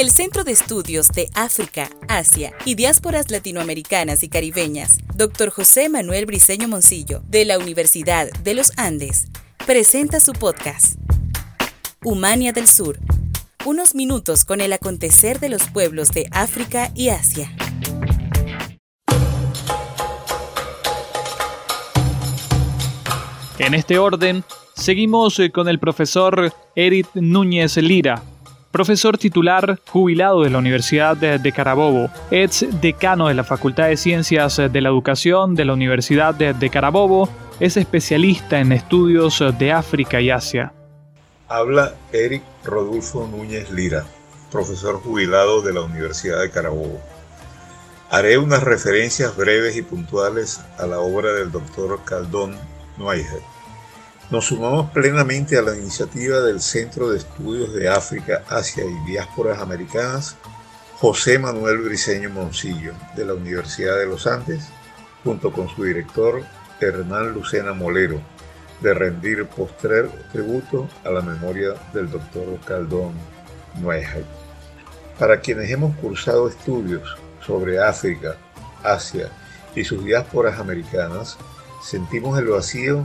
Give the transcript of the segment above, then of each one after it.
El Centro de Estudios de África, Asia y Diásporas Latinoamericanas y Caribeñas, Dr. José Manuel Briceño Moncillo, de la Universidad de los Andes, presenta su podcast, Humania del Sur, unos minutos con el acontecer de los pueblos de África y Asia. En este orden, seguimos eh, con el profesor Eric Núñez Lira, profesor titular jubilado de la Universidad de, Carabobo, ex decano de la Facultad de Ciencias de la Educación de la Universidad de, Carabobo, es especialista en estudios de África y Asia. Habla Eric Rodolfo Núñez Lira, profesor jubilado de la Universidad de Carabobo. Haré unas referencias breves y puntuales a la obra del doctor Caldón Neuheit. Nos sumamos plenamente a la iniciativa del Centro de Estudios de África, Asia y Diásporas Americanas, José Manuel Briceño Moncillo, de la Universidad de los Andes, junto con su director Hernán Lucena Molero, de rendir postrer tributo a la memoria del doctor Caldón Neuheit. Para quienes hemos cursado estudios sobre África, Asia y sus diásporas americanas, sentimos el vacío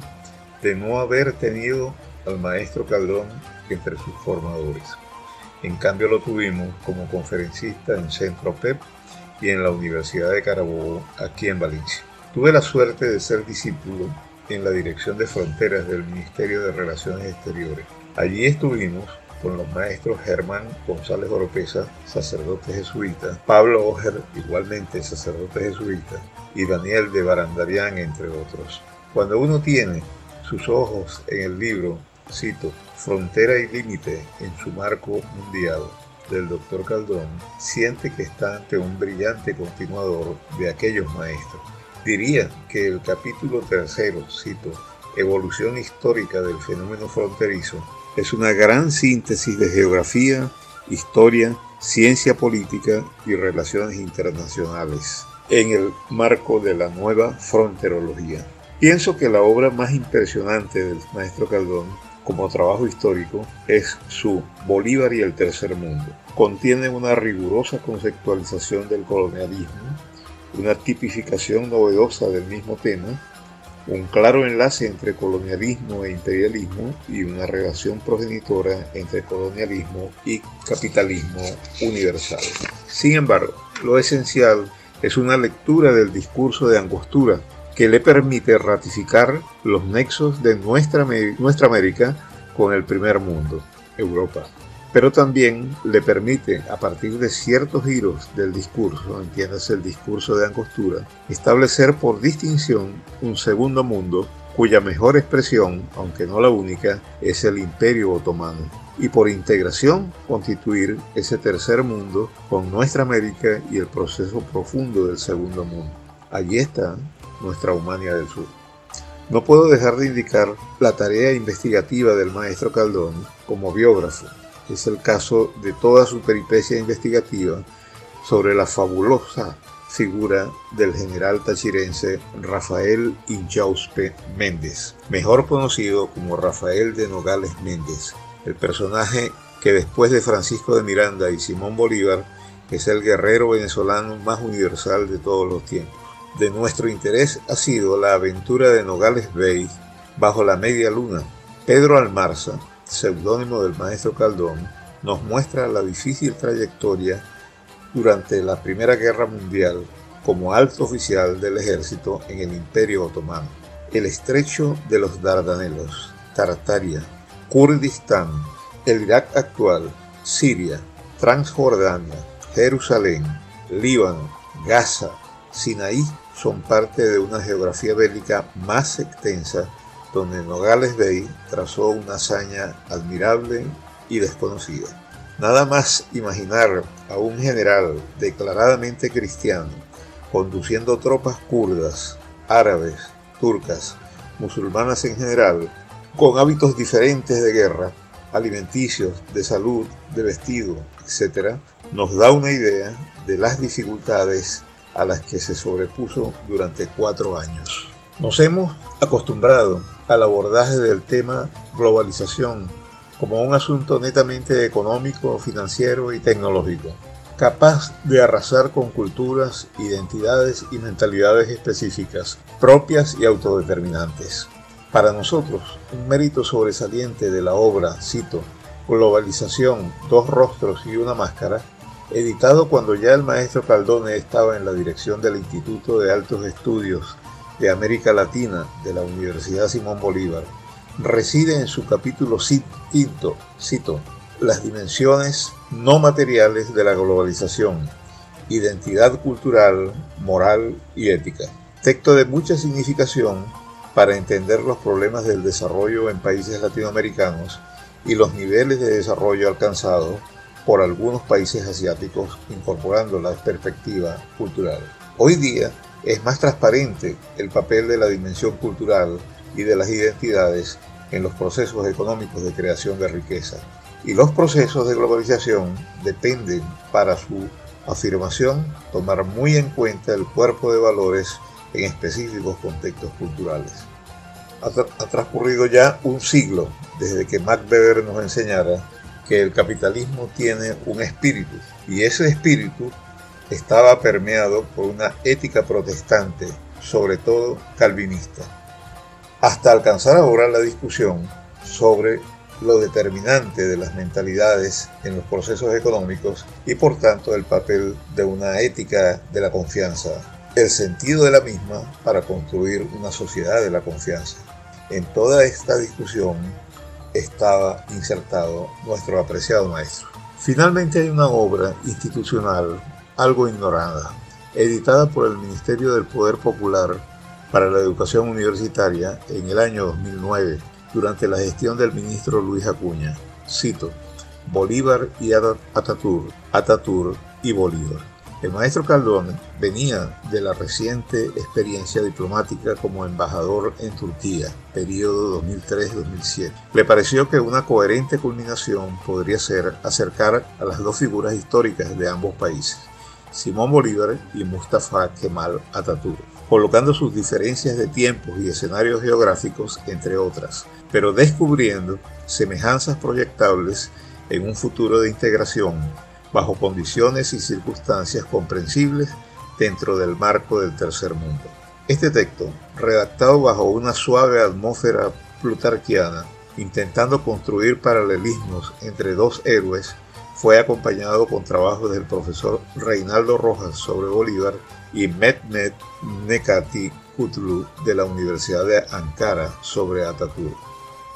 de no haber tenido al maestro Caldón entre sus formadores. En cambio lo tuvimos como conferencista en Centro PEP y en la Universidad de Carabobo, aquí en Valencia. Tuve la suerte de ser discípulo en la Dirección de Fronteras del Ministerio de Relaciones Exteriores. Allí estuvimos con los maestros Germán González Oropesa, sacerdote jesuita, Pablo Oger, igualmente sacerdote jesuita, y Daniel de Barandarián, entre otros. Cuando uno tiene sus ojos en el libro, cito, Frontera y Límite en su marco mundial del doctor Caldón, siente que está ante un brillante continuador de aquellos maestros. Diría que el capítulo tercero, cito, Evolución histórica del fenómeno fronterizo, es una gran síntesis de geografía, historia, ciencia política y relaciones internacionales en el marco de la nueva fronterología. Pienso que la obra más impresionante del maestro Caldón como trabajo histórico es su Bolívar y el Tercer Mundo. Contiene una rigurosa conceptualización del colonialismo, una tipificación novedosa del mismo tema, un claro enlace entre colonialismo e imperialismo y una relación progenitora entre colonialismo y capitalismo universal. Sin embargo, lo esencial es una lectura del discurso de Angostura que le permite ratificar los nexos de nuestra, nuestra América con el primer mundo, Europa. Pero también le permite, a partir de ciertos giros del discurso, entiendes el discurso de Angostura, establecer por distinción un segundo mundo cuya mejor expresión, aunque no la única, es el imperio otomano, y por integración constituir ese tercer mundo con nuestra América y el proceso profundo del segundo mundo. Allí está nuestra Humania del Sur. No puedo dejar de indicar la tarea investigativa del maestro Caldón como biógrafo. Es el caso de toda su peripecia investigativa sobre la fabulosa figura del general tachirense Rafael Inchauspe Méndez, mejor conocido como Rafael de Nogales Méndez, el personaje que después de Francisco de Miranda y Simón Bolívar es el guerrero venezolano más universal de todos los tiempos de nuestro interés ha sido la aventura de Nogales Bay bajo la media luna. Pedro Almarza, seudónimo del maestro Caldón, nos muestra la difícil trayectoria durante la Primera Guerra Mundial como alto oficial del ejército en el Imperio Otomano. El estrecho de los Dardanelos, Tartaria, Kurdistán, el Irak actual, Siria, Transjordania, Jerusalén, Líbano, Gaza, Sinaí son parte de una geografía bélica más extensa donde Nogales Bey trazó una hazaña admirable y desconocida. Nada más imaginar a un general declaradamente cristiano conduciendo tropas kurdas, árabes, turcas, musulmanas en general, con hábitos diferentes de guerra, alimenticios, de salud, de vestido, etc., nos da una idea de las dificultades a las que se sobrepuso durante cuatro años. Nos hemos acostumbrado al abordaje del tema globalización como un asunto netamente económico, financiero y tecnológico, capaz de arrasar con culturas, identidades y mentalidades específicas, propias y autodeterminantes. Para nosotros, un mérito sobresaliente de la obra, cito, Globalización, dos rostros y una máscara, editado cuando ya el maestro Caldone estaba en la dirección del Instituto de Altos Estudios de América Latina de la Universidad Simón Bolívar, reside en su capítulo quinto, cito, las dimensiones no materiales de la globalización, identidad cultural, moral y ética. Texto de mucha significación para entender los problemas del desarrollo en países latinoamericanos y los niveles de desarrollo alcanzados por algunos países asiáticos incorporando la perspectiva cultural. Hoy día es más transparente el papel de la dimensión cultural y de las identidades en los procesos económicos de creación de riqueza. Y los procesos de globalización dependen para su afirmación tomar muy en cuenta el cuerpo de valores en específicos contextos culturales. Ha, transcurrido ya un siglo desde que Max Weber nos enseñara que el capitalismo tiene un espíritu y ese espíritu estaba permeado por una ética protestante, sobre todo calvinista, hasta alcanzar ahora la discusión sobre lo determinante de las mentalidades en los procesos económicos y por tanto el papel de una ética de la confianza, el sentido de la misma para construir una sociedad de la confianza. En toda esta discusión estaba insertado nuestro apreciado maestro. Finalmente hay una obra institucional algo ignorada, editada por el Ministerio del Poder Popular para la Educación Universitaria en el año 2009, durante la gestión del ministro Luis Acuña. Cito, Bolívar y Atatur, Atatur y Bolívar. El maestro Caldón venía de la reciente experiencia diplomática como embajador en Turquía, periodo 2003-2007. Le pareció que una coherente culminación podría ser acercar a las dos figuras históricas de ambos países, Simón Bolívar y Mustafa Kemal Atatürk, colocando sus diferencias de tiempos y escenarios geográficos, entre otras, pero descubriendo semejanzas proyectables en un futuro de integración bajo condiciones y circunstancias comprensibles dentro del marco del tercer mundo. Este texto, redactado bajo una suave atmósfera plutarquiana, intentando construir paralelismos entre dos héroes, fue acompañado con trabajos del profesor Reinaldo Rojas sobre Bolívar y Mehmet Nekati Kutlu de la Universidad de Ankara sobre Ataturk.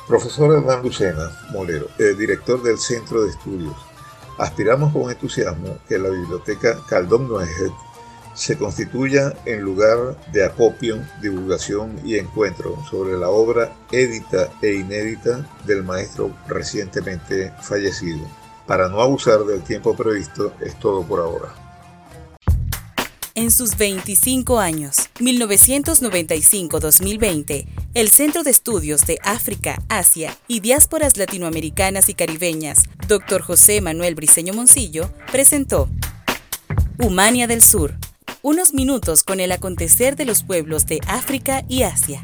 Profesor Hernán Lucena Molero, el director del Centro de Estudios Aspiramos con entusiasmo que la biblioteca Caldón Noejet se constituya en lugar de acopio, divulgación y encuentro sobre la obra édita e inédita del maestro recientemente fallecido. Para no abusar del tiempo previsto, es todo por ahora. En sus 25 años, 1995-2020, el Centro de Estudios de África, Asia y Diásporas Latinoamericanas y Caribeñas, Dr. José Manuel Briceño Moncillo, presentó Humania del Sur, unos minutos con el acontecer de los pueblos de África y Asia.